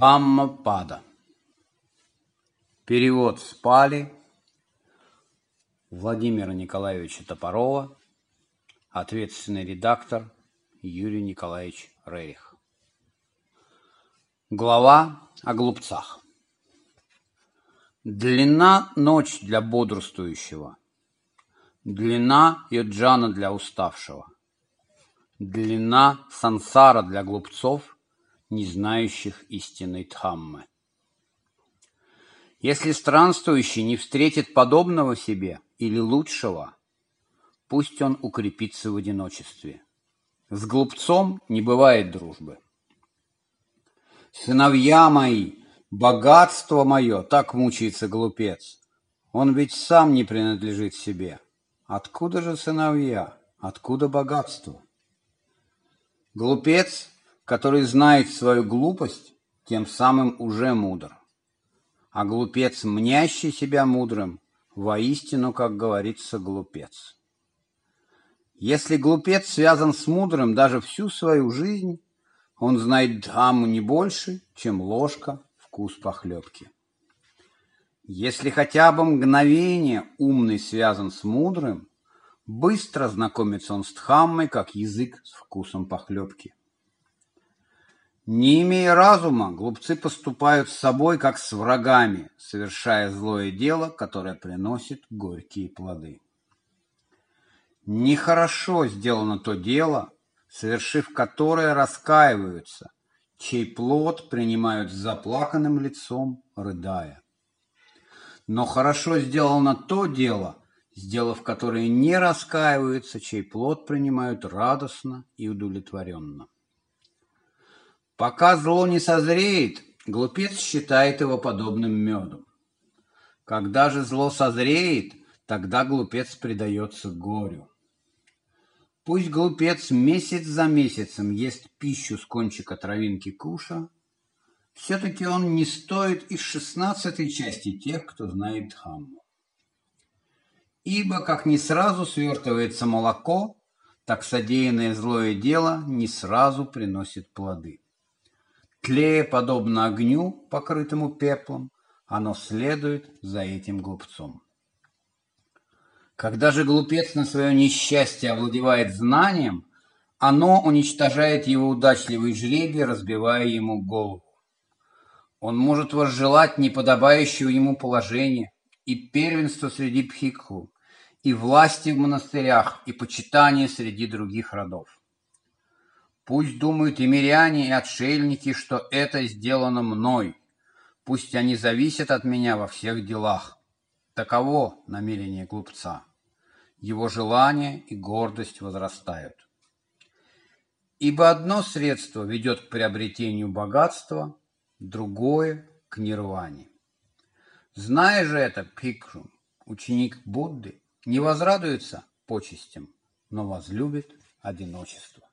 Дхаммапада. Перевод с Пали Владимира Николаевича Топорова, ответственный редактор Юрий Николаевич Рерих. Глава о глупцах. Длина ночь для бодрствующего, длина йоджана для уставшего, длина сансара для глупцов – не знающих истинной Дхаммы. Если странствующий не встретит подобного себе или лучшего, пусть он укрепится в одиночестве. С глупцом не бывает дружбы. Сыновья мои, богатство мое, так мучается глупец. Он ведь сам не принадлежит себе. Откуда же сыновья? Откуда богатство? Глупец который знает свою глупость, тем самым уже мудр. А глупец, мнящий себя мудрым, воистину, как говорится, глупец. Если глупец связан с мудрым даже всю свою жизнь, он знает Дхамму не больше, чем ложка вкус похлебки. Если хотя бы мгновение умный связан с мудрым, быстро знакомится он с Дхаммой, как язык с вкусом похлебки. Не имея разума, глупцы поступают с собой, как с врагами, совершая злое дело, которое приносит горькие плоды. Нехорошо сделано то дело, совершив которое раскаиваются, чей плод принимают с заплаканным лицом, рыдая. Но хорошо сделано то дело, сделав которое не раскаиваются, чей плод принимают радостно и удовлетворенно. Пока зло не созреет, глупец считает его подобным меду. Когда же зло созреет, тогда глупец предается горю. Пусть глупец месяц за месяцем ест пищу с кончика травинки куша, все-таки он не стоит из шестнадцатой части тех, кто знает Дхамму. Ибо как не сразу свертывается молоко, так содеянное злое дело не сразу приносит плоды. Тлея, подобно огню, покрытому пеплом, оно следует за этим глупцом. Когда же глупец на свое несчастье овладевает знанием, оно уничтожает его удачливый жребий, разбивая ему голову. Он может возжелать неподобающего ему положения и первенство среди пхикху, и власти в монастырях, и почитание среди других родов. Пусть думают и миряне, и отшельники, что это сделано мной. Пусть они зависят от меня во всех делах. Таково намерение глупца. Его желание и гордость возрастают. Ибо одно средство ведет к приобретению богатства, другое — к нирване. Зная же это, Пикру, ученик Будды, не возрадуется почестям, но возлюбит одиночество.